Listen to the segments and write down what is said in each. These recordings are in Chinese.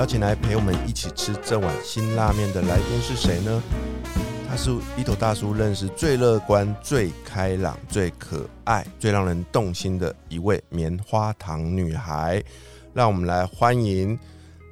邀请来陪我们一起吃这碗辛拉面的来宾是谁呢？他是 B 头大叔认识最乐观、最开朗、最可爱、最让人动心的一位棉花糖女孩。让我们来欢迎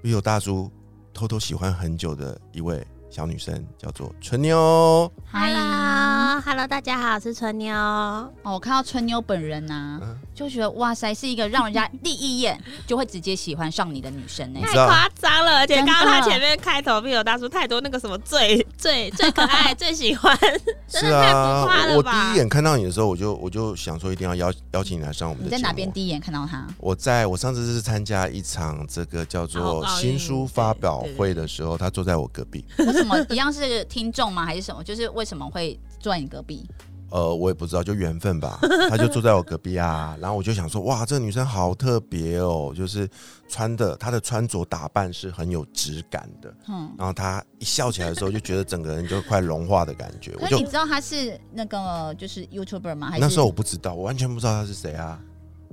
B 头大叔偷偷喜欢很久的一位小女生，叫做春妞。Hello，Hello，大家好，我是春妞。哦，我看到春妞本人呐、嗯就觉得哇塞，是一个让人家第一眼就会直接喜欢上你的女生呢、知道太夸张了，而且真的刚刚他前面开头必有大叔太多那个什么最 最最可爱、最喜欢，真是的太浮啊夸，我第了吧？一眼看到你的时候，我就我就想说一定要邀邀请你来上我们的节目。你在哪边第一眼看到她？我在我上次是参加一场这个叫做新书发表会的时候，他坐在我隔壁。为什么一样是听众吗？还是什么？就是为什么会坐在你隔壁？呃，我也不知道，就缘分吧。他就坐在我隔壁啊，然后我就想说，哇，这个女生好特别哦，就是穿的她的穿着打扮是很有质感的。嗯，然后她一笑起来的时候，就觉得整个人就快融化的感觉。我就可你知道她是那个就是 YouTuber 吗？还是那时候我不知道，我完全不知道她是谁啊。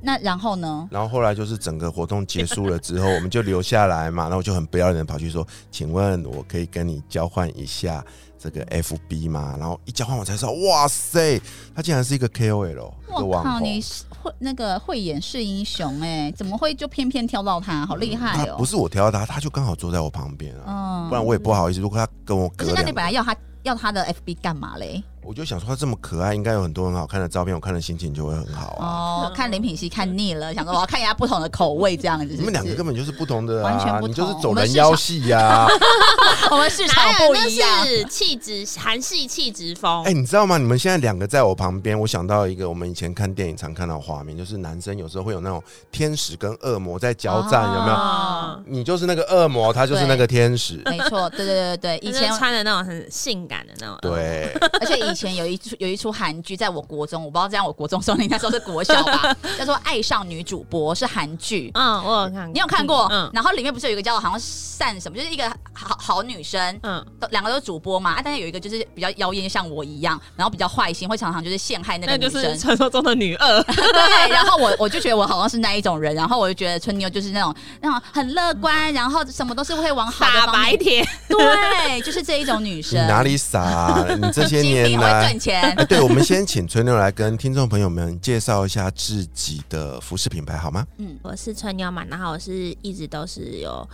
那然后呢？然后后来就是整个活动结束了之后，我们就留下来嘛，然后我就很不要脸的跑去说，请问我可以跟你交换一下这个 FB 吗？然后一交换我才知道，哇塞，他竟然是一个 KOL，我靠。你是会那个慧眼识英雄哎、怎么会就偏偏挑到他？好厉害哦！他不是我挑到他，他就刚好坐在我旁边啊，嗯不然我也不好意思。如果他跟我隔不是，那你，本来要他要他的 FB 干嘛嘞？我就想说他这么可爱，应该有很多很好看的照片，我看了心情就会很好啊。哦，看林品熙看腻了，想说我要看一下不同的口味，这样子是是。你们两个根本就是不同的啊，完全不同你就是走人妖系呀、我们市场哪有那不一样。是气质韩系气质风哎、？你知道吗？你们现在两个在我旁边，我想到一个我们以前看电影常看到的画面，就是男生有时候会有那种天使跟恶魔在交战，有没有？哦你就是那个恶魔，他就是那个天使。没错，对对对对，以以前前穿的那种很性感的那种，对，而且以前有一出有一出韩剧，在我国中，我不知道这样我国中时候，你那时候是国小吧，叫做《爱上女主播》，是韩剧。嗯，我有看，你有看过？嗯然后里面不是有一个叫好像善什么，就是一个好好女生，嗯，都两个都是主播嘛，啊，但是有一个就是比较妖艳，像我一样，然后比较坏心，会常常就是陷害那个女生。传说中的女二，对，然后我我就觉得我好像是那一种人，然后我就觉得春妞就是那种那种很乐观，然后什么都是会往好的傻方面。白甜，对，就是这一种女你生。哪里傻、啊？你这些年品赚，钱哎，。对，我们先请春妞来跟听众朋友们介绍一下自己的服饰品牌好吗？嗯，我是春妞嘛，然后我是一直都是有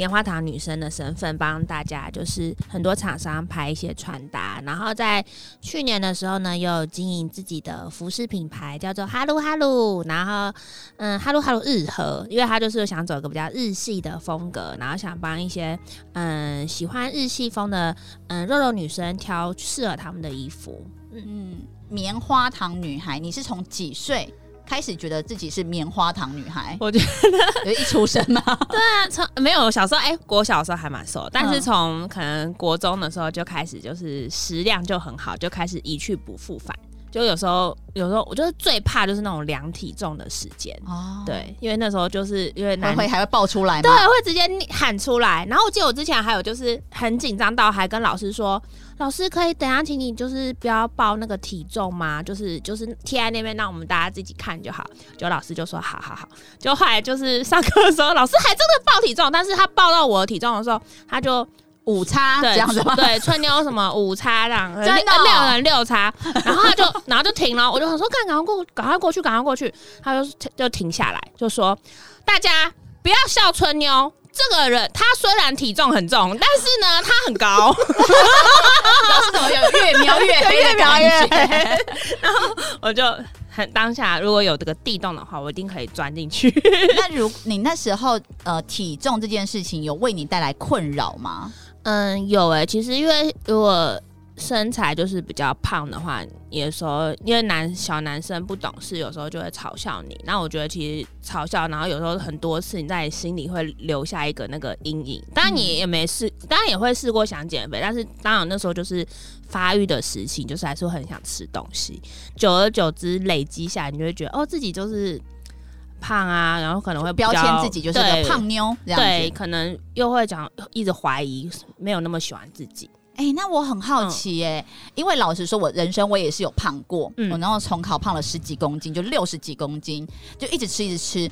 棉花糖女生的身份，帮大家就是很多厂商拍一些穿搭。然后在去年的时候呢，又经营自己的服饰品牌，叫做哈鲁哈鲁。然后嗯，哈鲁哈鲁日和，因为他就是想走一个比较日系的风格，然后想帮一些嗯喜欢日系风的嗯肉肉女生挑适合她们的衣服。嗯嗯，棉花糖女孩，你是从几岁开始觉得自己是棉花糖女孩？我觉得一出生嘛，对啊从没有小时候，哎、国小的时候还蛮瘦，但是嗯从可能国中的时候就开始，就是食量就很好，就开始一去不复返。就有时候，有时候我就是最怕就是那种量体重的时间，哦，对，因为那时候就是因为会男会还会爆出来对？会直接喊出来。然后我记得我之前还有就是很紧张到还跟老师说，老师可以等一下请你就是不要报那个体重吗？就是就是贴在那边让我们大家自己看就好。就老师就说好好好。就后来就是上课的时候，老师还真的报体重，但是他报到我的体重的时候，他就。无五叉对这样子吗？对，春妞什么五叉这样，真的哦呃没有人六叉，然后他就 然后就停了，我就想说，赶赶快过，赶快过去，赶快过去，他就就停下来，就说大家不要笑春妞。这个人他虽然体重很重，但是呢，他很高。老师怎么有越描越黑的感觉？我就很当下，如果有这个地洞的话，我一定可以钻进去。那如你那时候呃体重这件事情有为你带来困扰吗？嗯，有诶、其实因为如果身材就是比较胖的话，有时候因为男小男生不懂事，有时候就会嘲笑你。那我觉得其实嘲笑，然后有时候很多次你在你心里会留下一个那个阴影。当然你也没试，当然也会试过想减肥，但是当然那时候就是发育的时期，就是还是会很想吃东西。久而久之累积下来，你就会觉得哦，自己就是胖啊，然后可能会标签自己就是个胖妞这样对，子。可能又会讲一直怀疑，没有那么喜欢自己。哎、那我很好奇耶、因为老实说，我人生我也是有胖过，嗯我然后重考胖了十几公斤，就六十几公斤，就一直吃一直吃。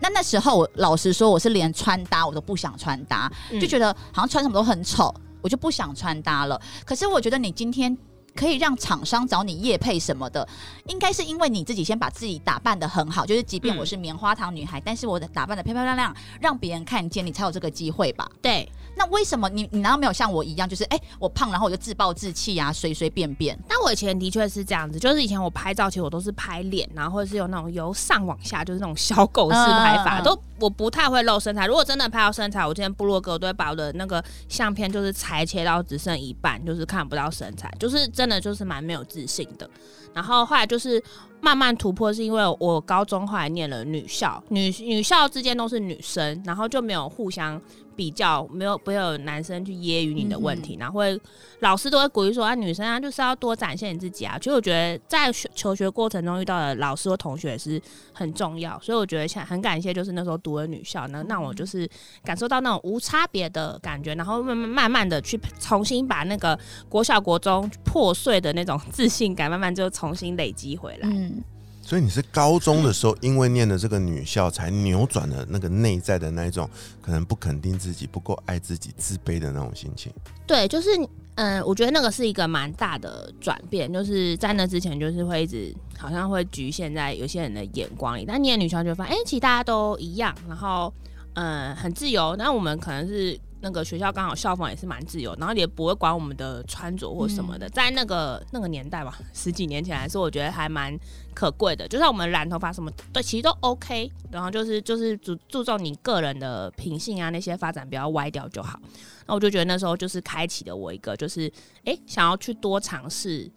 那那时候我老实说，我是连穿搭我都不想穿搭，嗯就觉得好像穿什么都很丑，我就不想穿搭了。可是我觉得你今天。可以让厂商找你夜配什么的，应该是因为你自己先把自己打扮的很好，就是即便嗯我是棉花糖女孩，但是我的打扮的漂漂亮亮，让别人看见，你才有这个机会吧？对，那为什么你你难道没有像我一样，就是哎、我胖，然后我就自暴自弃啊，随随便便？但我以前的确是这样子，就是以前我拍照，其实我都是拍脸，然后或者是有那种由上往下，就是那种小狗式拍法，都我不太会露身材。如果真的拍到身材，我今天部落格我都会把我的那个相片就是裁切到只剩一半，就是看不到身材，就是真的就是蛮没有自信的。然后后来就是慢慢突破，是因为我高中后来念了女校，女女校之间都是女生，然后就没有互相比较，没有不会有男生去揶揄你的问题，然后会老师都会鼓励说啊，女生啊就是要多展现你自己啊。其实我觉得在学求学过程中遇到的老师或同学是很重要，所以我觉得想很感谢，就是那时候读了女校，能让我就是感受到那种无差别的感觉，然后慢慢慢慢的去重新把那个国小国中破碎的那种 自信感，慢慢就重新累积回来。嗯，所以你是高中的时候，因为念的这个女校，才扭转了那个内在的那一种可能不肯定自己、不够爱自己、自卑的那种心情。对，就是嗯，我觉得那个是一个蛮大的转变，就是在那之前就是会一直好像会局限在有些人的眼光里，但念女校就发现，哎、其实大家都一样，然后嗯很自由，那我们可能是。那个学校刚好校风也是蛮自由，然后也不会管我们的穿着或什么的，在那个那个年代吧，十几年前来说，我觉得还蛮可贵的。就算我们染头发什么，对，其实都 OK。然后就是就是注注重你个人的品性啊，那些发展不要歪掉就好。那我就觉得那时候就是开启了我一个，就是哎、诶想要去多尝试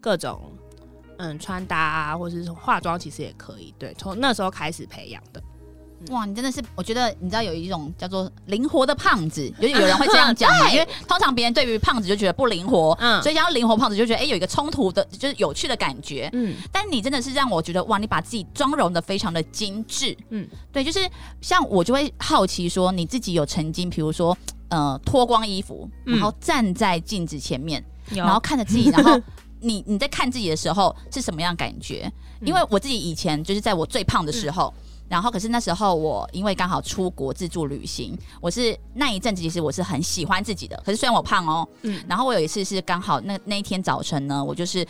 各种嗯穿搭啊，或者是化妆，其实也可以。对，从那时候开始培养的。哇，你真的是，我觉得你知道有一种叫做灵活的胖子，就是有人会这样讲嘛，因为通常别人对于胖子就觉得不灵活，嗯所以讲到灵活胖子就觉得哎、有一个冲突的，就是有趣的感觉。嗯但你真的是让我觉得哇，你把自己妆容的非常的精致，嗯，对，就是像我就会好奇说，你自己有曾经比如说呃脱光衣服，嗯然后站在镜子前面，有然后看着自己，然后 你你在看自己的时候是什么样感觉？嗯因为我自己以前就是在我最胖的时候。然后，可是那时候我因为刚好出国自助旅行，我是那一阵子其实我是很喜欢自己的。可是虽然我胖哦，嗯然后我有一次是刚好那那一天早晨呢，我就是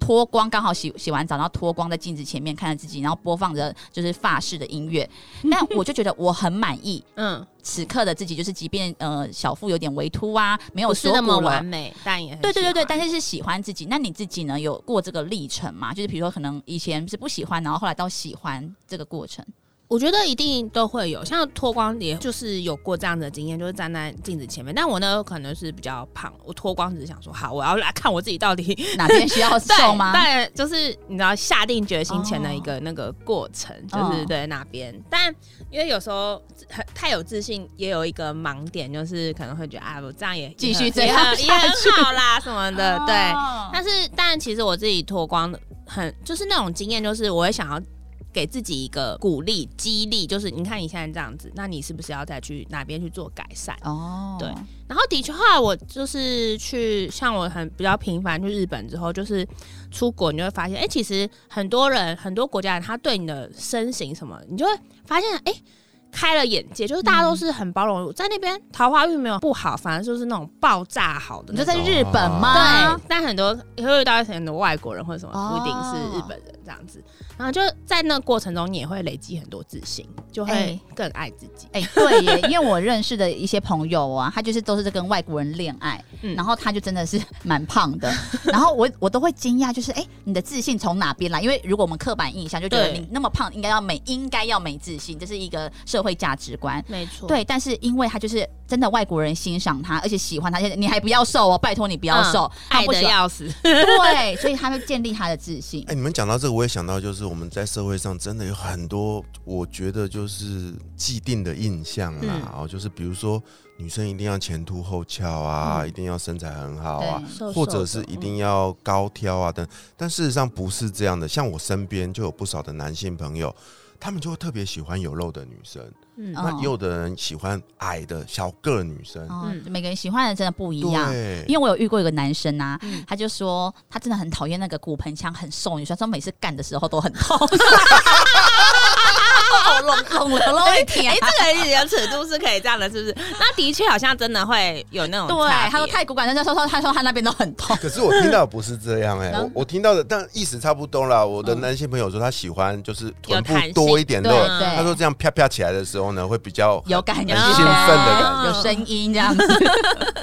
脱光，刚好洗洗完澡，然后脱光在镜子前面看着自己，然后播放着就是发式的音乐，但我就觉得我很满意。嗯，此刻的自己，就是即便呃小腹有点微凸啊，没有说那么完美，但也很对对对对，但是是喜欢自己。那你自己呢？有过这个历程吗？就是比如说，可能以前是不喜欢，然后后来到喜欢这个过程。我觉得一定都会有，像脱光也就是有过这样的经验，就是站在镜子前面。但我呢，可能是比较胖，我脱光只是想说，好，我要来看我自己到底 哪边需要瘦吗？但，就是你知道下定决心前的一个那个过程，就是哦对那边。但因为有时候很太有自信，也有一个盲点，就是可能会觉得啊，我这样也继续这样也很好啦什么的，对。哦但是，但其实我自己脱光很，就是那种经验，就是我会想要给自己一个鼓励、激励，就是你看你现在这样子，那你是不是要再去哪边去做改善？哦，对然后的确，后来我就是去，像我很比较频繁去日本之后，就是出国，你就会发现，哎、其实很多人、很多国家人，他对你的身形什么，你就会发现，哎、开了眼界，就是大家都是很包容，在那边桃花运没有不好，反而就是那种爆炸好的你。就在日本吗？对，但很多也会遇到很多外国人或者什么，哦不一定是日本人这样子。然后就在那个过程中，你也会累积很多自信，就会哎更爱自己。哎、对耶，因为我认识的一些朋友啊，他就是都是在跟外国人恋爱，嗯然后他就真的是蛮胖的，然后我我都会惊讶，就是哎、你的自信从哪边来？因为如果我们刻板印象就觉得你那么胖，应该要美，应该要没自信，这是一个社会价值观。没错，对，但是因为他就是真的外国人欣赏他，而且喜欢他，而且你还不要瘦哦，拜托你不要瘦，他爱的要死。对，所以他会建立他的自信哎、。你们讲到这个，我也想到，就是我们在社会上真的有很多，我觉得就是既定的印象啦，嗯哦，就是比如说女生一定要前凸后翘啊，嗯一定要身材很好啊，或者是一定要高挑啊等，但事实上不是这样的。像我身边就有不少的男性朋友，他们就会特别喜欢有肉的女生，那也有的人喜欢矮的小个女生，哦，嗯。每个人喜欢的真的不一样。对。因为我有遇过一个男生啊，嗯。他就说他真的很讨厌那个骨盆腔很瘦女生，说每次干的时候都很痛。哦，拢拢了拢一天哎、。这个有尺度是可以这样的，是不是？那的确好像真的会有那种对，他说太骨感，他说说他说他那边都很痛。可是我听到不是这样哎、我我听到的，但意思差不多啦。我的男性朋友说他喜欢就是臀部多一点的，他说这样啪啪起来的时候呢，会比较有感觉，兴奋的感觉有声音这样子。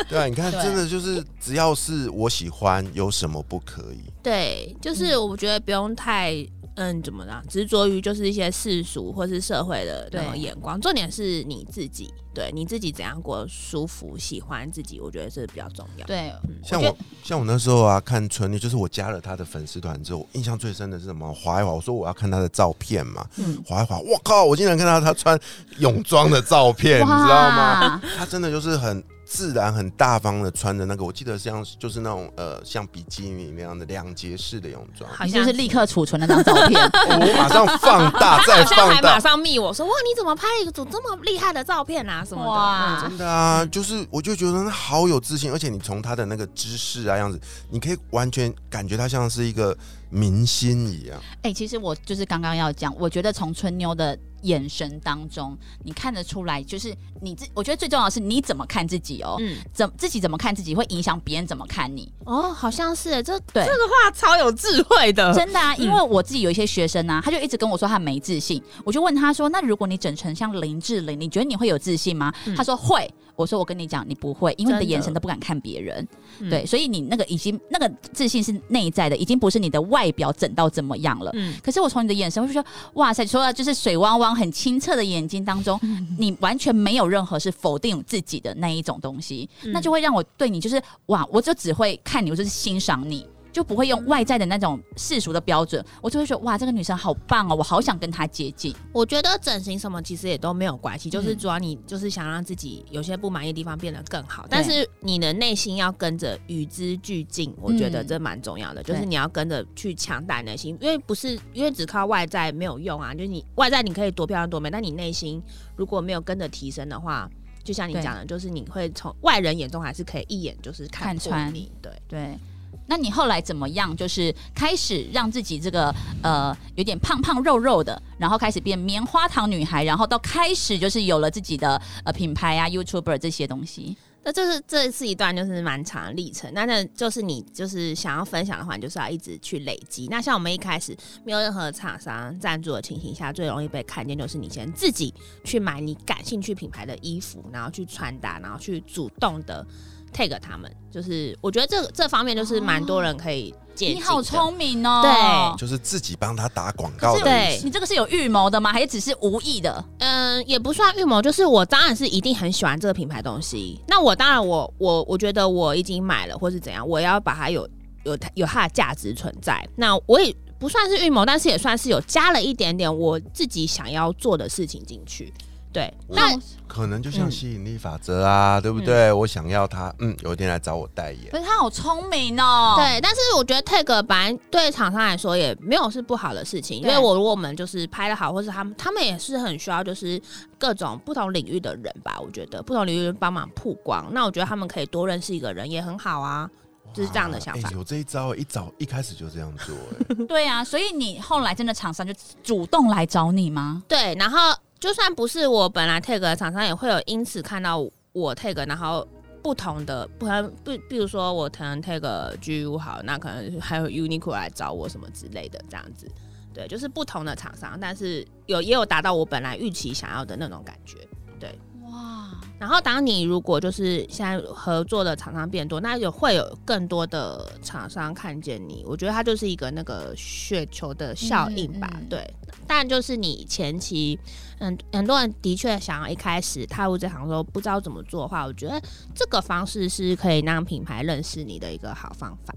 对啊，你看，真的就是只要是我喜欢，有什么不可以？对，就是我觉得不用太嗯怎么啦执着于就是一些世俗或是社会的那种眼光，重点是你自己，对你自己怎样过舒服，喜欢自己，我觉得是比较重要。对，像我我像我那时候啊，看春丽，就是我加了他的粉丝团之后，印象最深的是什么？滑一滑，我说我要看他的照片嘛，嗯，滑一滑，我靠！我竟然看到他穿泳装的照片，你知道吗？？他真的就是很自然、很大方的穿着那个，我记得像就是那种呃，像比基尼那样的两节式的泳装。好像你就是立刻储存那张照片。我马上放大，再放大马。上密我说哇，你怎么拍了一个组这么厉害的照片啊什么的？哇嗯真的啊，就是我就觉得他好有自信，而且你从他的那个姿势啊样子，你可以完全感觉他像是一个明星一样。哎、其实我就是刚刚要讲，我觉得从春妞的眼神当中，你看得出来，就是你自，我觉得最重要的是你怎么看自己哦，嗯，怎自己怎么看自己，会影响别人怎么看你。哦，好像是这对。这个话超有智慧的，真的啊，因为我自己有一些学生啊，他就一直跟我说他没自信，我就问他说：“那如果你整成像林志玲，你觉得你会有自信吗？”嗯。他说会。我说我跟你讲，你不会，因为你的眼神都不敢看别人。嗯对，所以你那个已经那个自信是内在的，已经不是你的外表整到怎么样了。嗯，可是我从你的眼神，我就说，哇塞，除了就是水汪汪、很清澈的眼睛当中，你完全没有任何是否定自己的那一种东西，嗯那就会让我对你就是哇，我就只会看你，我就是欣赏你。就不会用外在的那种世俗的标准，我就会说哇，这个女生好棒哦，我好想跟她接近。我觉得整形什么其实也都没有关系，就是嗯。主要你就是想让自己有些不满意的地方变得更好，但是你的内心要跟着与之俱进，我觉得嗯。这蛮重要的，就是你要跟着去强大内心，因为不是因为只靠外在没有用啊，就是你外在你可以多漂亮多美，但你内心如果没有跟着提升的话。就像你讲的，就是你会从外人眼中还是可以一眼就是看穿你，对，对，那你后来怎么样？就是开始让自己这个呃有点胖胖肉肉的，然后开始变棉花糖女孩，然后到开始就是有了自己的呃品牌啊、YouTuber 这些东西。那这是这是一段就是蛮长的历程，那那就是你就是想要分享的话，你就是要一直去累积。那像我们一开始没有任何厂商赞助的情形下，最容易被看见就是你先自己去买你感兴趣品牌的衣服，然后去穿搭，然后去主动的 tag 他们。就是我觉得这这方面就是蛮多人可以借鉴的。你好聪明哦！对就是自己帮他打广告的对。你这个是有预谋的吗？还是只是无意的？嗯，也不算预谋，就是我当然是一定很喜欢这个品牌东西。那我当然我我我觉得我已经买了，或是怎样，我要把它有有它有它的价值存在。那我也不算是预谋，但是也算是有加了一点点我自己想要做的事情进去。对，那那可能就像嗯吸引力法则啊，对不对？我想要他，嗯，有一天来找我代言。可是他好聪明哦。，对，但是我觉得 tag 本来对厂商来说也没有是不好的事情，因为我如果我们就是拍的好，或是他们他们也是很需要就是各种不同领域的人吧，我觉得不同领域的人帮忙曝光，那我觉得他们可以多认识一个人也很好啊，就是这样的想法。有这一招，一早一开始就这样做，哎 对啊，所以你后来真的厂商就主动来找你吗？对，然后就算不是我本来 tag 的厂商，也会有因此看到我 tag，然后不同的不不，比如说我可能 tag GU 好，那可能还有 Uniqlo 来找我什么之类的，这样子。对，就是不同的厂商，但是有也有达到我本来预期想要的那种感觉。对，哇，然后当你如果就是现在合作的厂商变多，那有会有更多的厂商看见你，我觉得它就是一个那个雪球的效应吧。嗯嗯对，但就是你前期，嗯，很多人的确想要一开始踏入这行的时候不知道怎么做的话，我觉得这个方式是可以让品牌认识你的一个好方法。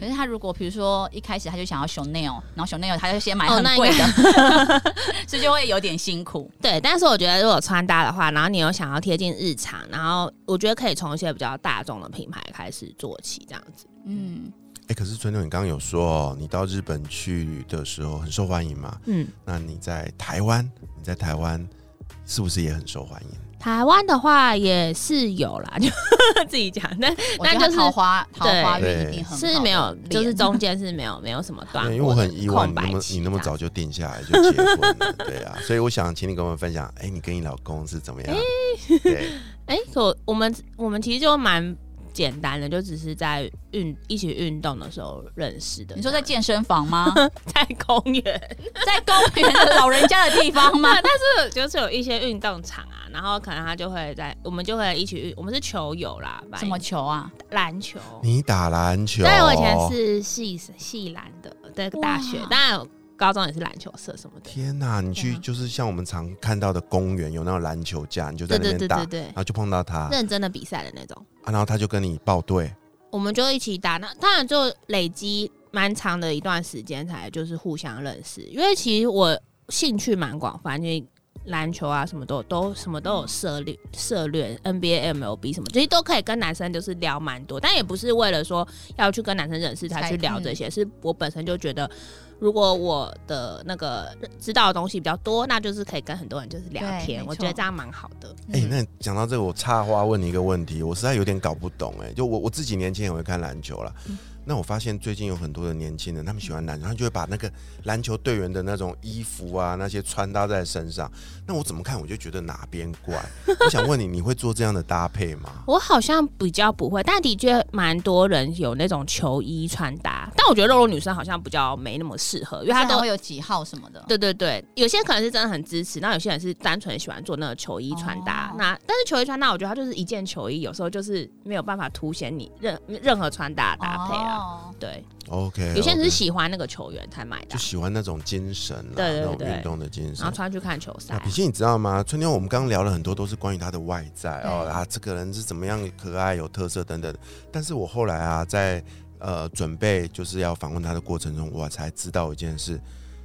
可是他如果比如说一开始他就想要 Chanel，然后 Chanel 他就先买很贵的，所以就会有点辛苦。对，但是我觉得如果穿搭的话，然后你又想要贴近日常，然后我觉得可以从一些比较大众的品牌开始做起，这样子。嗯，哎、可是春牛，你刚刚有说哦，你到日本去的时候很受欢迎嘛？嗯，那你在台湾，你在台湾是不是也很受欢迎？台湾的话也是有啦，就自己讲，但我觉得他就是桃花桃花运一定很好是没有，就是中间是没有没有什么断对，过的，因为我很意外，你那么你那么早就定下来就结婚了，对啊，所以我想请你跟我们分享，哎、你跟你老公是怎么样？对，哎、可我们我们其实就蛮简单的，就只是在运一起运动的时候认识的。你说在健身房吗？在公园，在公园的老人家的地方吗？但是就是有一些运动场啊，然后可能他就会在，我们就会一起运，我们是球友啦，什么球啊？篮球。你打篮球？对，我以前是系系篮的，对，大学哇，当然高中也是篮球社什么的。天哪、你去就是像我们常看到的公园有那种篮球架，你就在那边打，对对对，然后就碰到他，认真的比赛的那种。啊然后他就跟你报队，我们就一起打，那当然就累积蛮长的一段时间才就是互相认识，因为其实我兴趣蛮广泛，因为篮球啊什么都都什么都有涉猎涉猎 NBA、MLB 什么，其实都可以跟男生就是聊蛮多，但也不是为了说要去跟男生认识才去聊这些，是我本身就觉得。如果我的那个知道的东西比较多，那就是可以跟很多人就是聊天，我觉得这样蛮好的。哎、嗯那讲到这个，我插话问你一个问题，我实在有点搞不懂哎、就我我自己年轻也会看篮球啦。嗯那我发现最近有很多的年轻人，他们喜欢篮球，他就会把那个篮球队员的那种衣服啊，那些穿搭在身上。那我怎么看我就觉得哪边怪。我想问你，你会做这样的搭配吗？我好像比较不会，但的确蛮多人有那种球衣穿搭，但我觉得肉肉女生好像比较没那么适合，因为她都会有几号什么的。对对对，有些可能是真的很支持，那有些人是单纯喜欢做那个球衣穿搭。哦那但是球衣穿搭，我觉得它就是一件球衣，有时候就是没有办法凸显你任任何穿搭的搭配啊。哦对，OK，有些人是喜欢那个球员才买的就啊，喜欢那种精神对，那种运动的精神然后。穿去看球赛啊，。比心，你知道吗？春天我们刚刚聊了很多，都是关于他的外在哦，啊，这个人是怎么样可爱、有特色等等。但是我后来啊，在呃准备就是要访问他的过程中，我才知道一件事，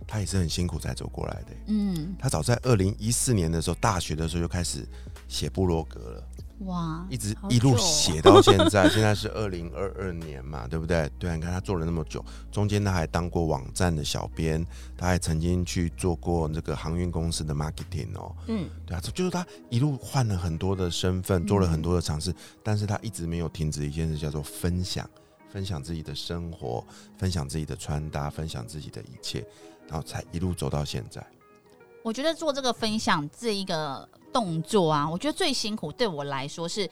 他也是很辛苦才走过来的。嗯，他早在二零一四年的时候，大学的时候就开始写部落格了，哇，一直一路写到现在，现在是二零二二年嘛，对不对？对啊，你看他做了那么久，中间他还当过网站的小编，他还曾经去做过那个航运公司的 marketing 哦。嗯，对啊，就是他一路换了很多的身份，做了很多的尝试，但是他一直没有停止一件事，叫做分享，分享自己的生活，分享自己的穿搭，分享自己的一切，然后才一路走到现在。我觉得做这个分享这一个动作啊，我觉得最辛苦对我来说是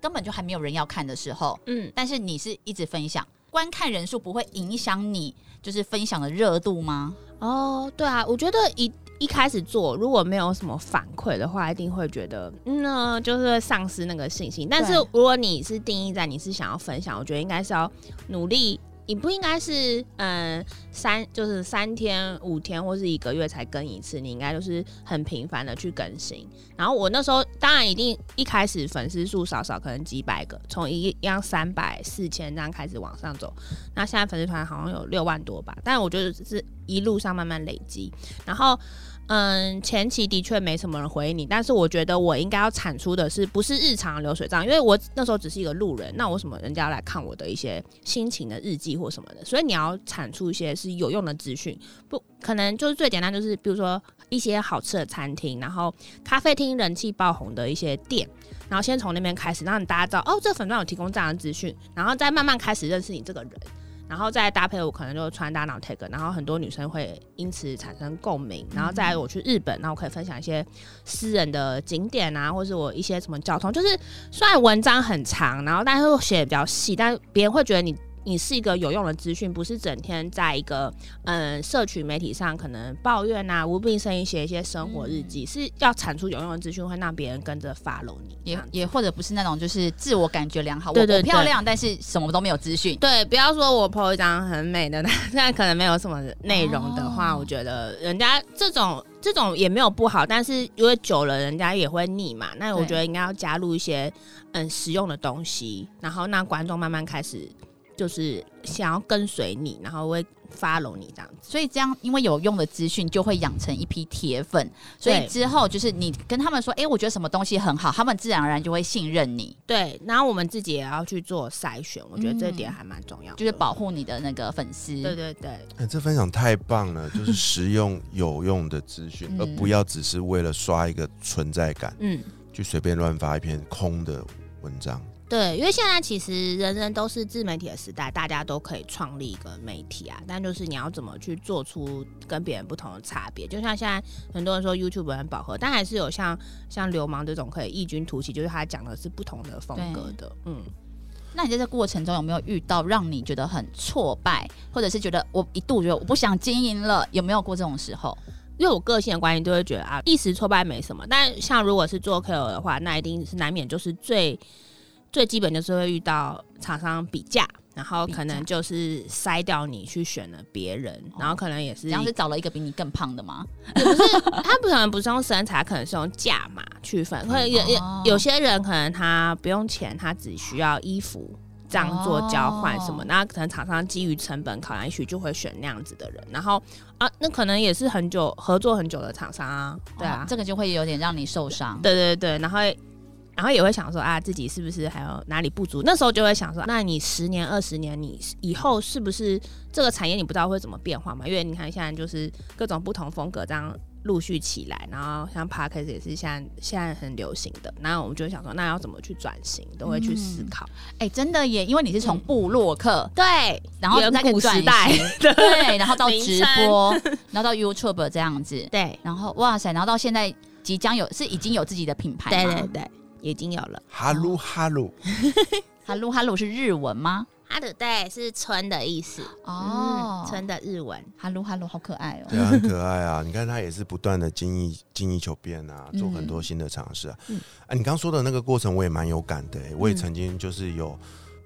根本就还没有人要看的时候，嗯，但是你是一直分享，观看人数不会影响你就是分享的热度吗？哦，对啊，我觉得一一开始做，如果没有什么反馈的话，一定会觉得，嗯呢，就是会丧失那个信心。但是如果你是定义在你是想要分享，我觉得应该是要努力。你不应该是嗯三就是三天五天或是一个月才更一次，你应该就是很频繁的去更新。然后我那时候当然一定一开始粉丝数少少，可能几百个，从一一样三百四千这样开始往上走。那现在粉丝团好像有六万多吧，但我觉得是一路上慢慢累积。然后，嗯，前期的确没什么人回应你，但是我觉得我应该要产出的是不是日常流水账，因为我那时候只是一个路人，那为什么人家要来看我的一些心情的日记或什么的？所以你要产出一些是有用的资讯，不可能就是最简单就是比如说一些好吃的餐厅，然后咖啡厅人气爆红的一些店。然后先从那边开始，让大家知道哦，这粉钻有提供这样的资讯，然后再慢慢开始认识你这个人。然后再搭配我可能就穿大脑 tag，然后很多女生会因此产生共鸣，然后再来我去日本，然后我可以分享一些私人的景点啊，或是我一些什么交通，就是虽然文章很长，然后但是我写的比较细，但别人会觉得你。你是一个有用的资讯，不是整天在一个嗯社群媒体上可能抱怨啊、无病呻吟写一些生活日记，是要产出有用的资讯，会让别人跟着 follow 你，也也或者不是那种就是自我感觉良好，对对我漂亮，但是什么都没有资讯。对，不要说我 po 一张很美的，现在可能没有什么内容的话，哦我觉得人家这种这种也没有不好，但是因为久了人家也会腻嘛。那我觉得应该要加入一些嗯实用的东西，然后让观众慢慢开始就是想要跟随你，然后会 follow 你这样子。所以这样，因为有用的资讯，就会养成一批铁粉。所以之后就是你跟他们说，哎、我觉得什么东西很好，他们自然而然就会信任你，对，然后我们自己也要去做筛选，我觉得这嗯点还蛮重要的，就是保护你的那个粉丝。对对对，哎，这分享太棒了，就是实用有用的资讯，嗯而不要只是为了刷一个存在感，嗯。就随便乱发一篇空的文章。对，因为现在其实人人都是自媒体的时代，大家都可以创立一个媒体啊，但就是你要怎么去做出跟别人不同的差别。就像现在很多人说 YouTube 很饱和，但还是有像像流氓这种可以异军突起，就是他讲的是不同的风格的。嗯，那你在这过程中有没有遇到让你觉得很挫败，或者是觉得我一度觉得我不想经营了？有没有过这种时候？因为我个性的关系，就会觉得啊，一时挫败没什么。但像如果是做 KOL 的话，那一定是难免就是最最基本就是会遇到厂商比价。然后可能就是筛掉你去选了别人，然后可能也是这样是找了一个比你更胖的吗？他不可能不是用身材，可能是用价码去分。会有有哦有些人可能他不用钱，他只需要衣服这样做交换什么，哦那可能厂商基于成本考量，也许就会选那样子的人。然后啊，那可能也是很久合作很久的厂商啊，对啊哦，这个就会有点让你受伤。对对对，然后。然后也会想说啊，自己是不是还有哪里不足？那时候就会想说，那你十年、二十年，你以后是不是这个产业你不知道会怎么变化嘛？因为你看现在就是各种不同风格这样陆续起来，然后像 podcast 也是现在现在很流行的，然后我们就会想说，那要怎么去转型，都会去思考。哎、真的耶，因为你是从嗯部落客，对，然后在古时代型，对，然后到直播，然后到 YouTube 这样子，对。然后哇塞，然后到现在即将有是已经有自己的品牌对对对对，已经有了。哈鲁哈鲁，哈喽哈喽是日文吗？哈鲁对是春的意思哦嗯，春的日文。哈喽哈喽，好可爱哦。对啊，很可爱啊！你看他也是不断的精益精益求变啊，做很嗯多新的尝试啊。嗯啊，你刚刚说的那个过程我也蛮有感的欸、我也曾经就是有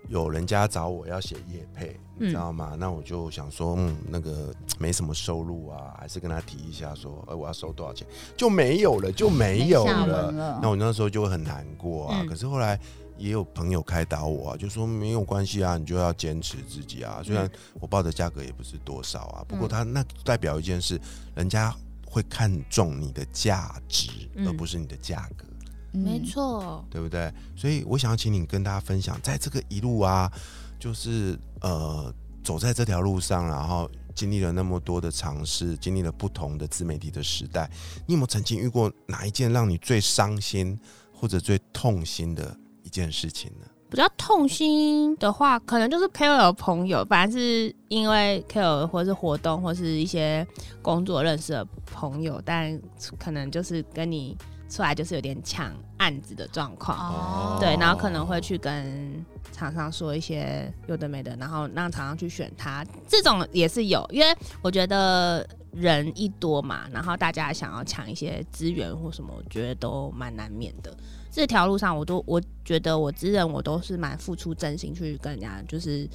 有人家找我要写业配，你知道吗？那我就想说，嗯，那个没什么收入啊，还是跟他提一下说，哎、我要收多少钱，就没有了，就没有了。了那我那时候就会很难过啊。嗯可是后来也有朋友开导我啊，就说没有关系啊，你就要坚持自己啊。虽然我报的价格也不是多少啊，不过他那代表一件事，人家会看重你的价值，嗯而不是你的价格。嗯没错，对不对？所以我想要请你跟大家分享，在这个一路啊，就是呃，走在这条路上，然后经历了那么多的尝试，经历了不同的自媒体的时代，你有没有曾经遇过哪一件让你最伤心或者最痛心的一件事情呢？比较痛心的话，可能就是 KOL 朋友，反正是因为 KOL 或是活动或是一些工作认识的朋友，但可能就是跟你出来就是有点抢案子的状况。哦，对，然后可能会去跟厂商说一些有的没的，然后让厂商去选他，这种也是有，因为我觉得人一多嘛，然后大家想要抢一些资源或什么，我觉得都蛮难免的。这条路上，我都我觉得我自认我都是蛮付出真心去跟人家就是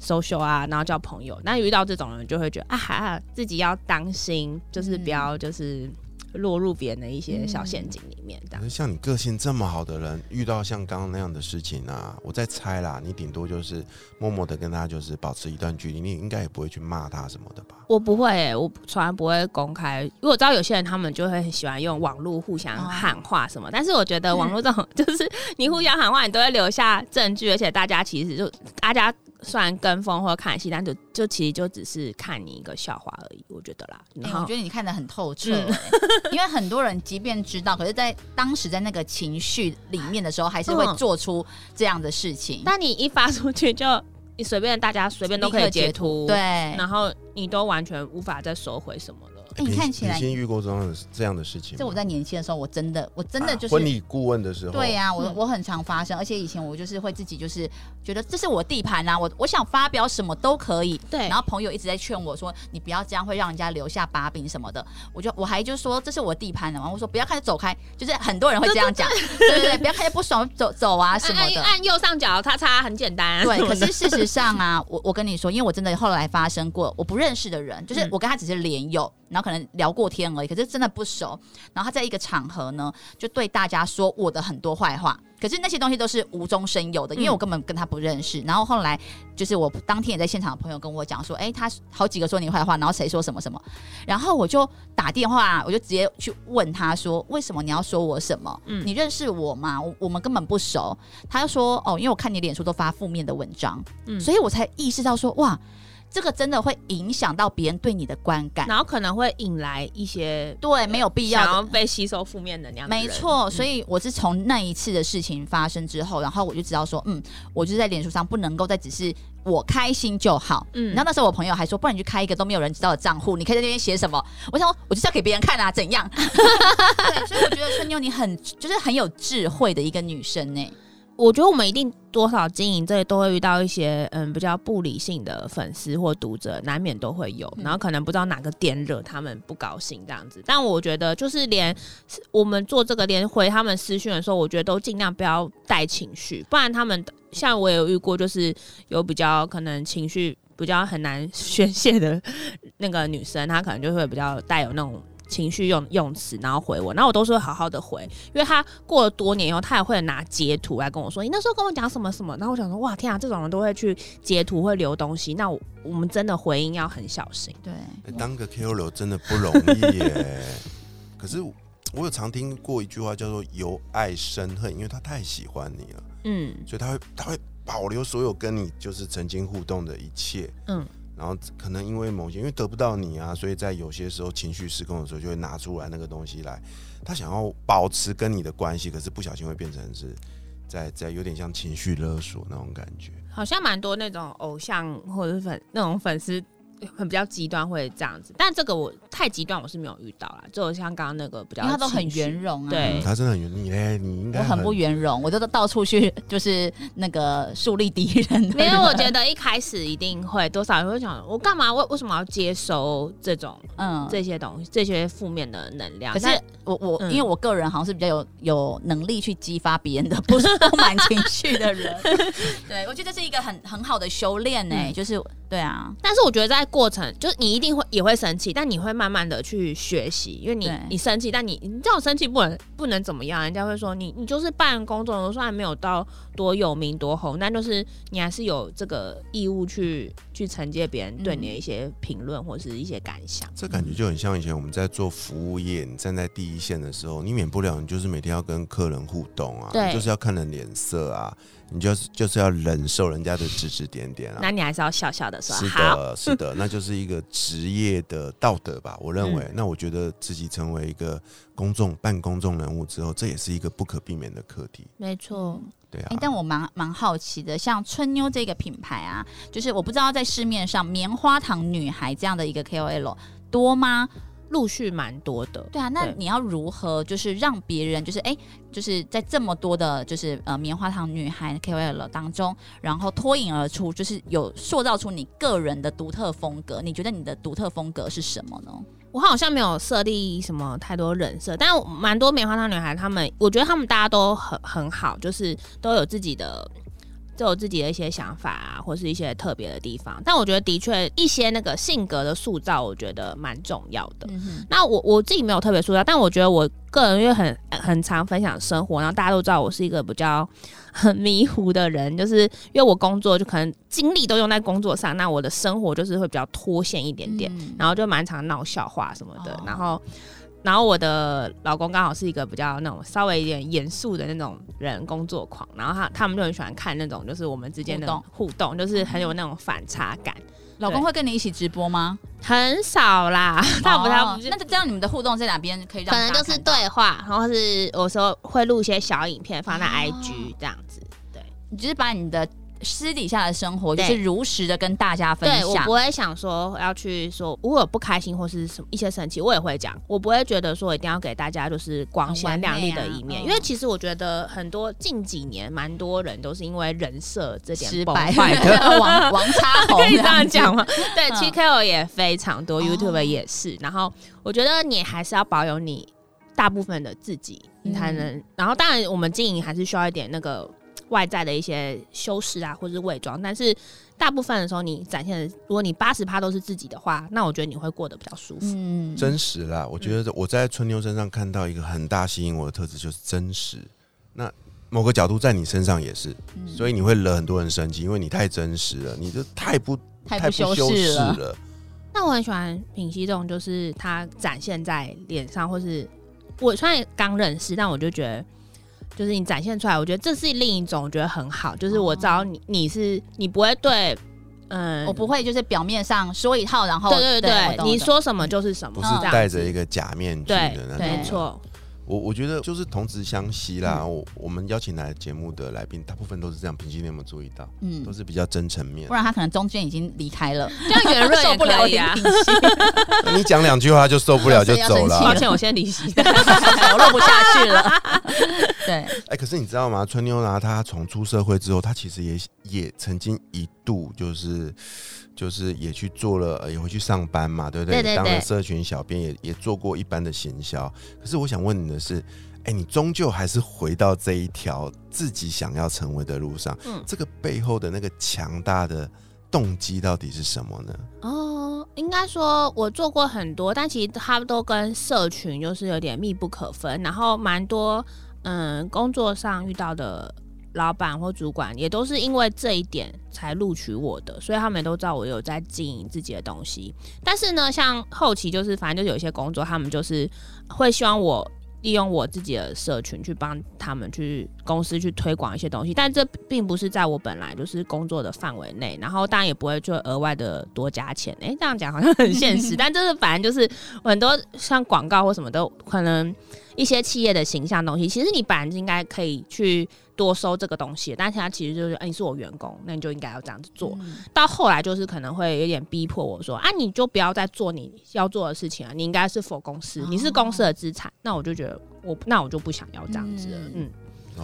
social 啊，然后交朋友。那遇到这种人，就会觉得啊哈，自己要当心，就是不要就是落入别人的一些小陷阱里面，这样可是。像你个性这么好的人，遇到像刚刚那样的事情啊，我在猜啦，你顶多就是默默的跟他就是保持一段距离，你应该也不会去骂他什么的吧？我不会、欸，我从来不会公开，因为我知道有些人他们就会很喜欢用网络互相喊话什么，但是我觉得网络这种 就是你互相喊话，你都会留下证据，而且大家其实就大家虽然跟风或者看戏，但就就其实就只是看你一个笑话而已，我觉得啦。哎、然后、我觉得你看的很透彻、因为很多人即便知道，可是，在当时在那个情绪里面的时候，还是会嗯做出这样的事情。但你一发出去就你随便大家随便都可以截图，对，然后你都完全无法再收回什么了。哎你看起来平心遇过这样的这样的事情吗？这我在年轻的时候，我真的我真的就是啊婚礼顾问的时候，对呀、我嗯我很常发生，而且以前我就是会自己就是觉得这是我地盘啊，我我想发表什么都可以。对然后朋友一直在劝我说，你不要这样，会让人家留下把柄什么的。我就我还就说这是我地盘的嘛，我说不要看就走开，就是很多人会这样讲，对对对，不要看就不爽走走啊什么的。按按右上角叉叉很简单，对，可是事实上啊，我我跟你说，因为我真的后来发生过，我不认识的人，就是嗯我跟他只是连友，然后可能聊过天而已，可是真的不熟。然后他在一个场合呢，就对大家说我的很多坏话，可是那些东西都是无中生有的，因为嗯我根本跟他不认识。然后后来就是我当天也在现场的朋友跟我讲说，哎，他好几个说你坏话，然后谁说什么什么，然后我就打电话，我就直接去问他说，为什么你要说我什么？嗯你认识我吗？我我们根本不熟。他就说，哦，因为我看你脸书都发负面的文章，嗯所以我才意识到说，哇，这个真的会影响到别人对你的观感。然后可能会引来一些对，没有必要的。想要被吸收负面能量。没错，所以以我是从那一次的事情发生之后，然后我就知道说，嗯，我就在脸书上不能够再只是我开心就好。嗯然后那时候我朋友还说，不然你去开一个都没有人知道的账户，你可以在那边写什么？我想说，我就是要给别人看啊，怎样？对，所以我觉得春妞你很就是很有智慧的一个女生呢、我觉得我们一定多少经营这里都会遇到一些嗯比较不理性的粉丝或读者，难免都会有，嗯然后可能不知道哪个点惹他们不高兴这样子。但我觉得就是连我们做这个连回他们私讯的时候，我觉得都尽量不要带情绪，不然他们像我也有遇过，就是有比较可能情绪比较很难宣泄的那个女生，她可能就会比较带有那种。情绪用用词，然后回我，然后我都是会好好的回，因为他过了多年以后，他也会拿截图来跟我说，你那时候跟我讲什么什么，然后我想说，哇，天啊，这种人都会去截图，会留东西，那我我们真的回应要很小心。对，欸当个 KOL 真的不容易耶。可是我有常听过一句话叫做“由爱生恨”，因为他太喜欢你了，嗯所以他会他会保留所有跟你就是曾经互动的一切。嗯，然后可能因为某些因为得不到你啊，所以在有些时候情绪失控的时候，就会拿出来那个东西来。他想要保持跟你的关系，可是不小心会变成是在在有点像情绪勒索那种感觉。好像蛮多那种偶像或者是粉那种粉丝。很比较极端会这样子，但这个我太极端我是没有遇到啦，就像刚刚那个比较因为他都很圆融啊。对。嗯他真的很圆你嘞，你应该我很不圆融，我都到处去就是那个树立敌人的人。没有，我觉得一开始一定会多少人会想，我干嘛为为什么要接收这种嗯，这些东西，这些负面的能量？可是我我、嗯。因为我个人好像是比较有有能力去激发别人的不是不满情绪的人，对我觉得这是一个很很好的修炼呢、嗯。就是对啊，但是我觉得在过程，就是你一定会也会生气，但你会慢慢的去学习，因为你你生气，但你你这种生气不能不能怎么样，人家会说你你就是办公众人，虽然没有到多有名多红，但就是你还是有这个义务去去承接别人对你的一些评论或是一些感想。这感觉就很像以前我们在做服务业，你站在第一线的时候，你免不了你就是每天要跟客人互动啊，对你就是要看人脸色啊，你就是就是要忍受人家的指指点点啊。那你还是要笑笑的说是好，的，是的，那就是一个职业的道德吧。我认为，嗯那我觉得自己成为一个公众半公众人物之后，这也是一个不可避免的课题。没错。对啊哎、，但我蛮蛮好奇的，像春妞这个品牌啊，就是我不知道在市面上棉花糖女孩这样的一个 KOL 多吗？陆续蛮多的，对啊，那你要如何就是让别人就是哎、就是在这么多的就是呃棉花糖女孩 KOL 当中，然后脱颖而出，就是有塑造出你个人的独特风格。你觉得你的独特风格是什么呢？我好像没有设立什么太多人设，但蛮多棉花糖女孩，她们我觉得她们大家都很很好，就是都有自己的。都有自己的一些想法啊，或是一些特别的地方，但我觉得的确一些那个性格的塑造，我觉得蛮重要的。嗯，那我我自己没有特别塑造，但我觉得我个人因为很很常分享生活，然后大家都知道我是一个比较很迷糊的人，就是因为我工作就可能精力都用在工作上，那我的生活就是会比较脱线一点点。嗯然后就蛮常闹笑话什么的，哦然后。然后我的老公刚好是一个比较那种稍微有点严肃的那种人，工作狂，然后他他们就很喜欢看那种就是我们之间的互动。就是很有那种反差感，老公会跟你一起直播吗？很少啦，他不他不是哦那这样你们的互动在哪边可以让可能就是对话，然后是有时候会录一些小影片放在哦 IG 这样子，对，你就是把你的私底下的生活，就是如实的跟大家分享对我不。会想说要去说，如果有不开心或是什么一些生气，我也会讲，我不会觉得说一定要给大家就是光鲜亮丽的一面，因为其实我觉得很多近几年蛮多人都是因为人设这点崩失败坏的。王王插红 可以这样讲吗？对，嗯其实 KOL 也非常多哦，YouTube 也是。然后我觉得你还是要保有你大部分的自己，你才嗯能。然后当然，我们经营还是需要一点那个外在的一些修饰啊，或者是伪装。但是大部分的时候，你展现的，如果你八十趴都是自己的话，那我觉得你会过得比较舒服。嗯，真实啦。我觉得我在春妞身上看到一个很大吸引我的特质，就是真实。那某个角度在你身上也是，嗯所以你会惹很多人生气，因为你太真实了，你就太不不太不修修饰了。了。那我很喜欢品熙这种，就是他展现在脸上，或是我虽然刚认识，但我就觉得，就是你展现出来，我觉得这是另一种，我觉得很好。就是我知道你你是你不会对，嗯，我不会就是表面上说一套，然后对对对，你说什么就是什么，不是这样戴着一个假面具的那种，没种。错，我我觉得就是同职相吸啦。我我们邀请来节目的来宾，大部分都是这样。平心，你有没有注意到？嗯都，是比较真诚面不。然他可能中间已经离开了，这样圆润受也不了呀啊。你讲两句话就受不了 就走了抱。歉，我先离席。我录不下去了。对，哎、可是你知道吗？春妞呢，她从出社会之后，她其实也也曾经一度就是就是也去做了，呃也回去上班嘛，对不对？对对当了社群小编，也也做过一般的行销。可是我想问你的是，哎、你终究还是回到这一条自己想要成为的路上，嗯这个背后的那个强大的动机到底是什么呢？哦，应该说我做过很多，但其实它都跟社群就是有点密不可分。然后蛮多嗯工作上遇到的老板或主管，也都是因为这一点才录取我的，所以他们也都知道我有在经营自己的东西。但是呢，像后期就是反正就有一些工作，他们就是会希望我。利用我自己的社群去帮他们去公司去推广一些东西，但这并不是在我本来就是工作的范围内，然后当然也不会就额外的多加钱。诶，这样讲好像很现实，但就是反正就是很多像广告或什么都可能一些企业的形象东西，其实你本来就应该可以去多收这个东西，但是他其实就是，哎、你是我员工，那你就应该要这样子做。嗯。到后来就是可能会有点逼迫我说啊，你就不要再做你要做的事情了，你应该是否公司，你是公司的资产，那我就觉得我那我就不想要这样子了，嗯。嗯，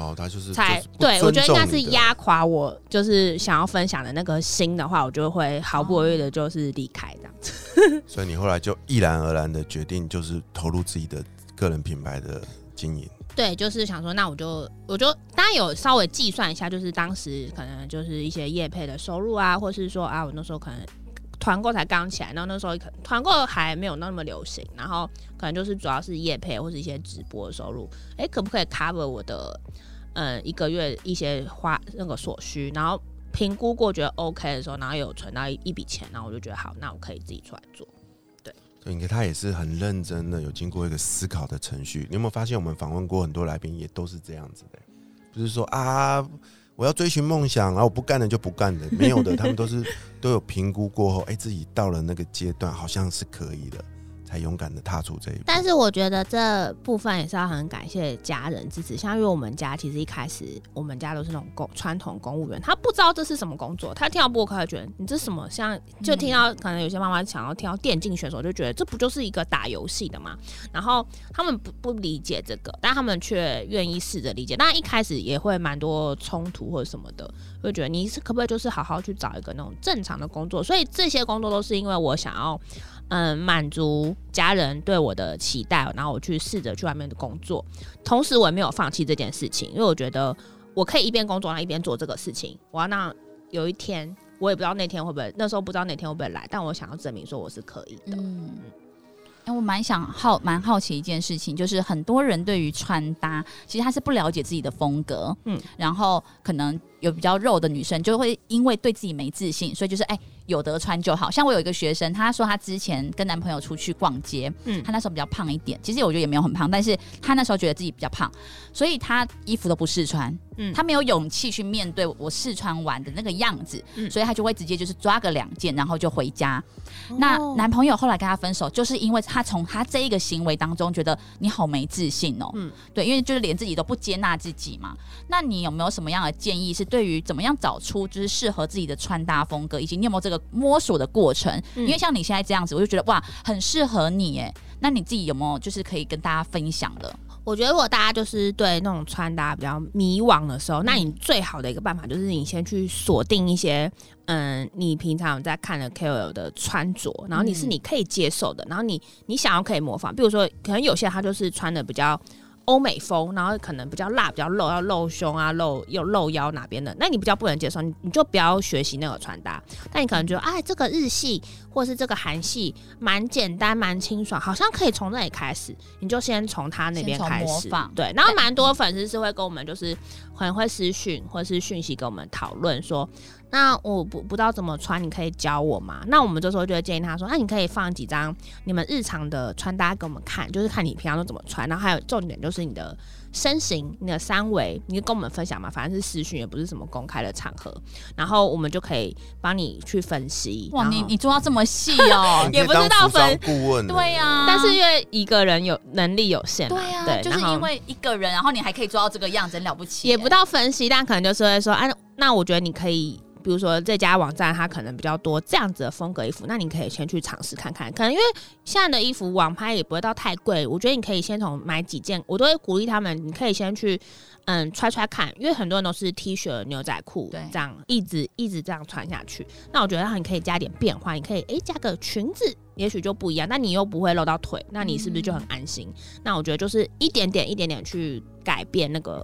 哦，他就是才就是对我觉得应该是压垮我，就是想要分享的那个心的话，我就会毫不犹豫的就是离开这样子。所以你后来就毅然而然的决定，就是投入自己的个人品牌的经营。对，就是想说，那我就我就当然有稍微计算一下，就是当时可能就是一些业配的收入啊，或是说啊，我那时候可能团购才刚起来，然后那时候可团购还没有那么流行，然后可能就是主要是业配或是一些直播的收入，哎，可不可以 cover 我的嗯一个月一些花那个所需，然后评估过觉得 OK 的时候，然后有存到一一笔钱，然后我就觉得好，那我可以自己出来做。对，你看他也是很认真的，有经过一个思考的程序。你有没有发现，我们访问过很多来宾，也都是这样子的，不是说啊，我要追寻梦想，然后我不干了就不干了，没有的，他们都是 都有评估过后，哎、自己到了那个阶段，好像是可以的，才勇敢的踏出这一步。但是我觉得这部分也是要很感谢家人支持，像因为我们家其实一开始我们家都是那种公传统公务员，他不知道这是什么工作，他听到播客他觉得你这什么，像就听到可能有些妈妈想要听到电竞选手，就觉得这不就是一个打游戏的嘛，然后他们不不理解这个，但他们却愿意试着理解，当然一开始也会蛮多冲突或者什么的，会觉得你是可不可以就是好好去找一个那种正常的工作，所以这些工作都是因为我想要。嗯，满足家人对我的期待，然后我去试着去外面的工作，同时我也没有放弃这件事情，因为我觉得我可以一边工作，然后一边做这个事情。我要让有一天，我也不知道那天会不会，那时候不知道那天会不会来，但我想要证明说我是可以的。嗯，哎、我蛮想好蛮好奇一件事情，就是很多人对于穿搭，其实他是不了解自己的风格，嗯嗯，然后可能有比较肉的女生就会因为对自己没自信，所以就是哎、有得穿就好。像我有一个学生，她说她之前跟男朋友出去逛街，嗯她那时候比较胖一点，其实我觉得也没有很胖，但是她那时候觉得自己比较胖，所以她衣服都不试穿，嗯他没有勇气去面对我试穿完的那个样子，嗯所以他就会直接就是抓个两件，然后就回家。那哦男朋友后来跟他分手，就是因为他从他这一个行为当中觉得你好没自信哦，嗯对，因为就是连自己都不接纳自己嘛。那你有没有什么样的建议，是对于怎么样找出就是适合自己的穿搭风格，以及你有没有这个摸索的过程？嗯因为像你现在这样子，我就觉得哇，很适合你哎。那你自己有没有就是可以跟大家分享的？我觉得如果大家就是对那种穿搭比较迷惘的时候，那你最好的一个办法就是你先去锁定一些，嗯，你平常在看的 KOL 的穿着，然后你是嗯你可以接受的，然后你你想要可以模仿，比如说可能有些他就是穿的比较。欧美风，然后可能比较辣、比较露，要露胸啊、露又露腰哪边的，那你比较不能接受，你你就不要学习那个穿搭。但你可能觉得，哎，这个日系或是这个韩系蛮简单、蛮清爽，好像可以从那里开始，你就先从他那边开始。模仿。对，然后蛮多粉丝是会跟我们就是很会私讯或是讯息跟我们讨论说，那我不不知道怎么穿，你可以教我吗？那我们这时候就会建议他说，那你可以放几张你们日常的穿搭给我们看，就是看你平常都怎么穿，然后还有重点就是你的身形、你的三围，你就跟我们分享嘛，反正是私讯，也不是什么公开的场合，然后我们就可以帮你去分析。哇，你你做到这么细哦 你，也不是可以当服到分顾问，对呀、但是因为一个人有能力有限嘛，对呀、对，就是因为一个人，然后你还可以做到这个样子，很了不起耶。也不到分析，但可能就是会说，啊，那我觉得你可以，比如说这家网站它可能比较多这样子的风格衣服，那你可以先去尝试看看。可能因为现在的衣服网拍也不会到太贵，我觉得你可以先从买几件，我都会鼓励他们，你可以先去嗯穿穿看，因为很多人都是 T 恤、牛仔裤对这样一直一直这样穿下去。那我觉得你可以加点变化，你可以诶加个裙子。也许就不一样，那你又不会露到腿，那你是不是就很安心？那我觉得就是一点点、一点点去改变那个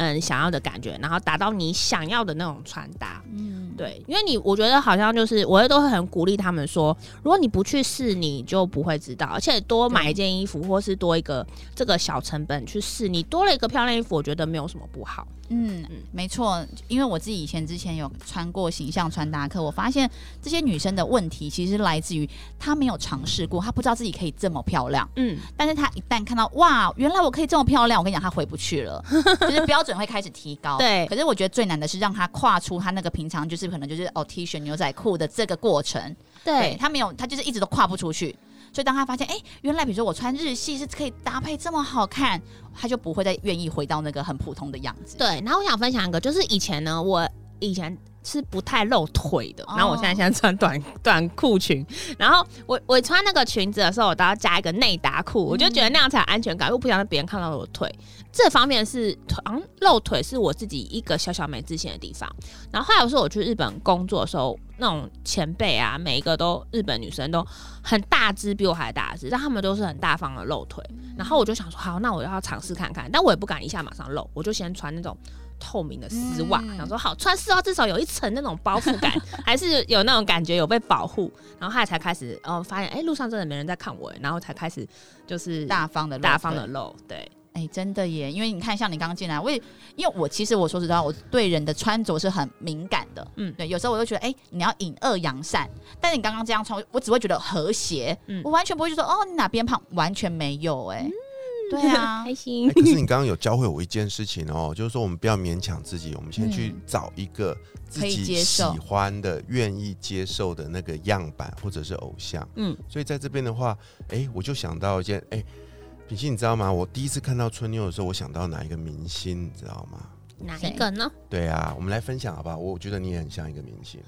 嗯想要的感觉，然后达到你想要的那种穿搭。嗯，对，因为你我觉得好像就是我都会很鼓励他们说，如果你不去试，你就不会知道。而且多买一件衣服，或是多一个这个小成本去试，你多了一个漂亮衣服，我觉得没有什么不好。嗯嗯，没错，因为我自己以前之前有穿过形象穿搭课，我发现这些女生的问题其实来自于她没有尝试过，她不知道自己可以这么漂亮。嗯，但是她一旦看到哇，原来我可以这么漂亮，我跟你讲，她回不去了，就是标准会开始提高。对可是我觉得最难的是让她跨出她那个平常就是可能就是哦 T 恤牛仔裤的这个过程。对，她没有，她就是一直都跨不出去。所以当他发现，哎、原来比如说我穿日系是可以搭配这么好看，他就不会再愿意回到那个很普通的样子。对。然后我想分享一个，就是以前呢，我以前是不太露腿的，哦。然后我现在现在穿短 短裤裙，然后我我穿那个裙子的时候，我都要加一个内搭裤，我就觉得那样才有安全感，我不想让别人看到我的腿。这方面是腿、嗯露腿是我自己一个小小没自信的地方。然后后来我说我去日本工作的时候，那种前辈啊，每一个都日本女生都很大只，比我还大只，但他们都是很大方的露腿。然后我就想说，好，那我要尝试看看，但我也不敢一下马上露，我就先穿那种透明的丝袜，嗯。想说好穿丝袜至少有一层那种包覆感，还是有那种感觉有被保护。然后后来才开始，哦，发现哎、路上真的没人在看我，然后才开始就是大方的大方的露，对，哎、真的耶！因为你看，像你刚刚进来，我也因为我其实我说实话，我对人的穿着是很敏感的。嗯。嗯，对，有时候我就觉得，哎、你要隐恶扬善，但是你刚刚这样穿，我只会觉得和谐，嗯。我完全不会就说，哦，你哪边胖，完全没有、哎、对啊开，心哎，可是你刚刚有教会我一件事情哦，就是说我们不要勉强自己，我们先去嗯找一个自己喜欢的、愿意接受的那个样板或者是偶像。嗯，所以在这边的话，哎，我就想到一件，哎，品熙，你知道吗？我第一次看到春妞的时候，我想到哪一个明星，你知道吗？哪一个呢？对啊，我们来分享好不好？我觉得你也很像一个明星。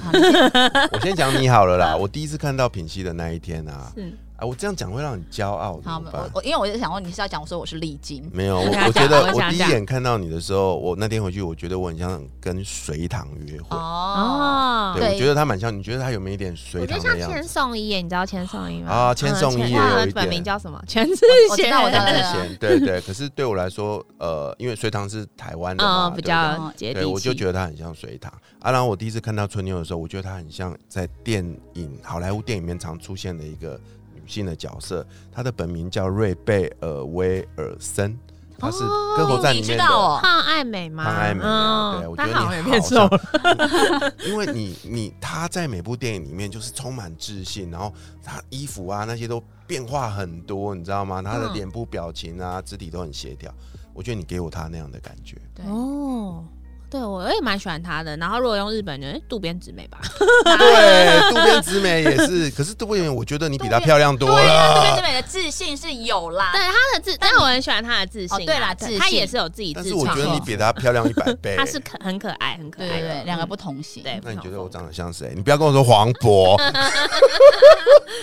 好 我先讲你好了啦。我第一次看到品熙的那一天啊，是啊，我这样讲会让你骄傲，好，我？我因为我就想问你是要讲我说我是丽晶，没有，我 我觉得我第一眼看到你的时候，我那天回去，我觉得我很像跟隋唐约会。哦，对，对我觉得他蛮像。你觉得他有没有一点隋我觉得像千唐的样子？颂伊耶，你知道千颂伊吗？啊千颂伊耶有一点他的本名叫什么？全智我知贤。道我知道之对啊前对对，可是对我来说，呃，因为隋唐是台湾的嘛，嗯，比较接地我就觉得他很像隋唐。啊，然后我第一次看到春妞的时候，我觉得他很像在电影好莱坞电影里面常出现的一个女性的角色。她的本名叫瑞贝尔威尔森，他是哦歌喉战里面的胖爱美吗？胖爱美嗯对我觉得你好变瘦像了。因为你你她在每部电影里面就是充满自信，然后他衣服啊那些都变化很多，你知道吗？他的嗯脸部表情啊、肢体都很协调。我觉得你给我他那样的感觉。对，哦，对我也蛮喜欢她的。然后如果用日本人，渡边直美吧，对，渡边直美也是，可是渡边我觉得你比她漂亮多对啊，渡边直。美的自信是有啦，对她的自，但我很喜欢她的自信啊。哦对啦自信她也是有自己但是我觉得你。比她漂亮一百 倍。她是可很可爱，很可爱，对对对，两个嗯不同型。对。那你觉得我长得像谁？你不要跟我说黄渤，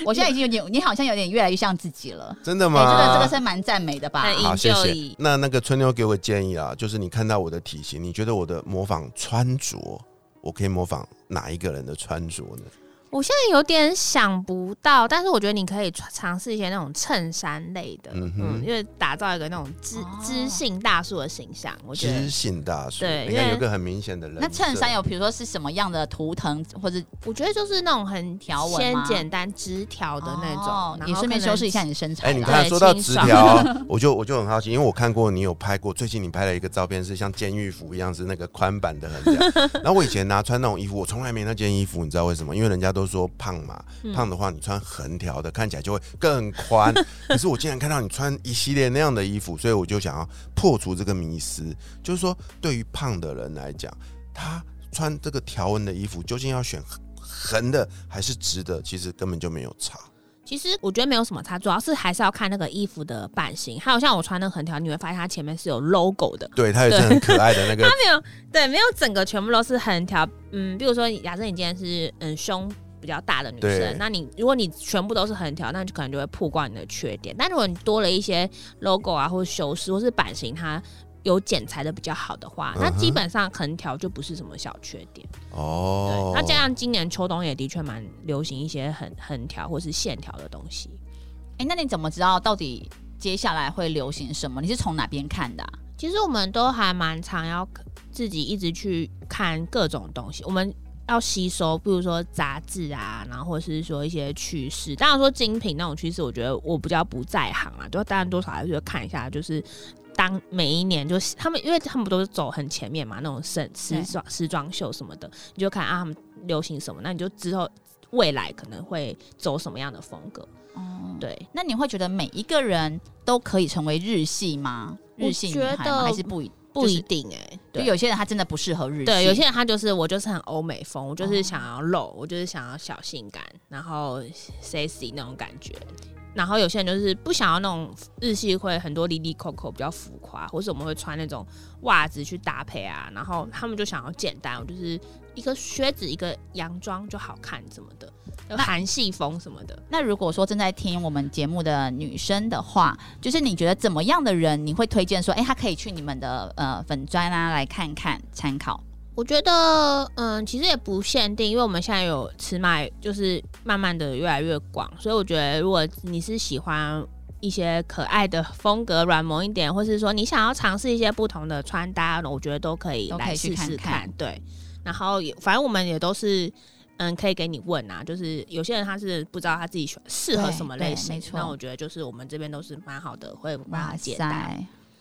我现在已经有点，你好像有点越来越像自己了。哎，真的吗？这个这个是蛮赞美的吧？好，谢谢。那那个春妞给我建议啊，就是你看到我的体型，你觉得我的模仿穿着，我可以模仿哪一个人的穿着呢？我现在有点想不到，但是我觉得你可以尝尝试一些那种衬衫类的，嗯嗯哼因为打造一个那种知哦知性大叔的形象，我觉得知，性大叔，对因为有一个很明显的人。那衬衫有比如说是什么样的图腾，或者我觉得就是那种很条纹先简单直条的那种，哦也然后顺便修饰一下你的身材哎、啦。你看对说到直条，我就我就很好奇，因为我看过你有拍过，最近你拍了一个照片是像监狱服一样，是那个宽版的横条。然后我以前拿穿那种衣服，我从来没那件衣服，你知道为什么？因为人家都说胖嘛，嗯胖的话你穿横条的看起来就会更宽。可是我竟然看到你穿一系列那样的衣服，所以我就想要破除这个迷思，就是说对于胖的人来讲，他穿这个条纹的衣服究竟要选横的还是直的，其实根本就没有差。其实我觉得没有什么差，主要是还是要看那个衣服的版型，还有像我穿那个横条，你会发现它前面是有 logo 的。对，它也是很可爱的那个它 没有对，没有整个全部都是横条。嗯，比如说，假设你今天是嗯胸比较大的女生，那你如果你全部都是横条，那就可能就会曝光你的缺点。但如果你多了一些 logo 啊，或者修饰，或是版型，它有剪裁的比较好的话，那基本上横条就不是什么小缺点。哦对，。那加上今年秋冬也的确蛮流行一些横横条或是线条的东西。哎，那你怎么知道到底接下来会流行什么？你是从哪边看的啊？其实我们都还蛮常要自己一直去看各种东西，我们要吸收，比如说杂志啊，然后或是说一些趋势。当然说精品那种趋势，我觉得我比较不在行啊，就当然多少还是会看一下，就是。当每一年就是他们，因为他们都是走很前面嘛，那种时时装时装秀什么的，你就看啊他们流行什么，那你就之后未来可能会走什么样的风格。哦，对，那你会觉得每一个人都可以成为日系吗？日系女孩吗还是不一？不一定哎、对就有些人他真的不适合日系，对，有些人他就是我就是很欧美风，我就是哦想要露，我就是想要小性感，然后 sexy 那种感觉。然后有些人就是不想要那种日系会很多 Lily Coco 比较浮夸，或是我们会穿那种袜子去搭配啊。然后他们就想要简单，我就是一个靴子一个洋装就好看什么的，韩系风什么的。那如果说正在听我们节目的女生的话，就是你觉得怎么样的人你会推荐说，哎、她可以去你们的呃粉砖啊来看看参考？我觉得，嗯，其实也不限定，因为我们现在有尺码，就是慢慢的越来越广，所以我觉得，如果你是喜欢一些可爱的风格、软萌一点，或是说你想要尝试一些不同的穿搭，我觉得都可以来去试试看。看对，然后也反正我们也都是。嗯，可以给你问啊，就是有些人他是不知道他自己喜欢适合什么类型没，错那我觉得就是我们这边都是蛮好的，会帮他解答。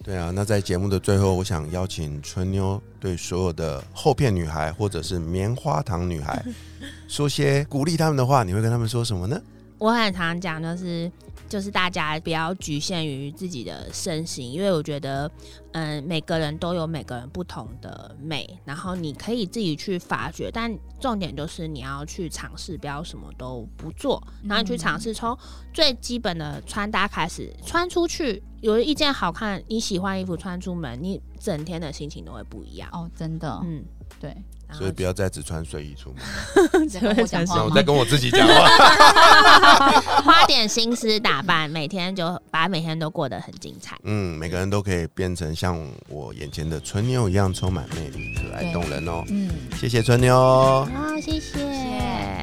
对啊，那在节目的最后，我想邀请春妞对所有的厚片女孩或者是棉花糖女孩 说些鼓励他们的话，你会跟他们说什么呢？我很常讲，就是就是大家不要局限于自己的身形，因为我觉得，嗯，每个人都有每个人不同的美，然后你可以自己去发掘，但重点就是你要去尝试，不要什么都不做，然后你去尝试从最基本的穿搭开始，穿出去有一件好看你喜欢衣服穿出门，你整天的心情都会不一样。哦，真的，嗯，对，所以不要再只穿睡衣出门。在跟我讲话吗那我在？跟我自己讲话。花点心思打扮，每天就把每天都过得很精彩。嗯，每个人都可以变成像我眼前的春妞一样充满魅力、可爱对动人哦。嗯，谢谢春妞。好，谢谢。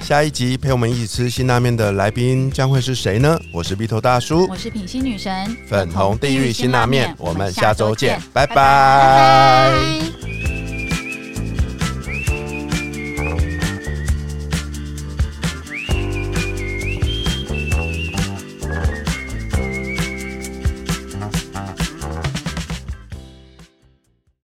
下一集陪我们一起吃辛拉面的来宾将会是谁呢？我是鼻头大叔，我是品心女神，粉红地狱辛拉面，我们下周见，拜拜拜拜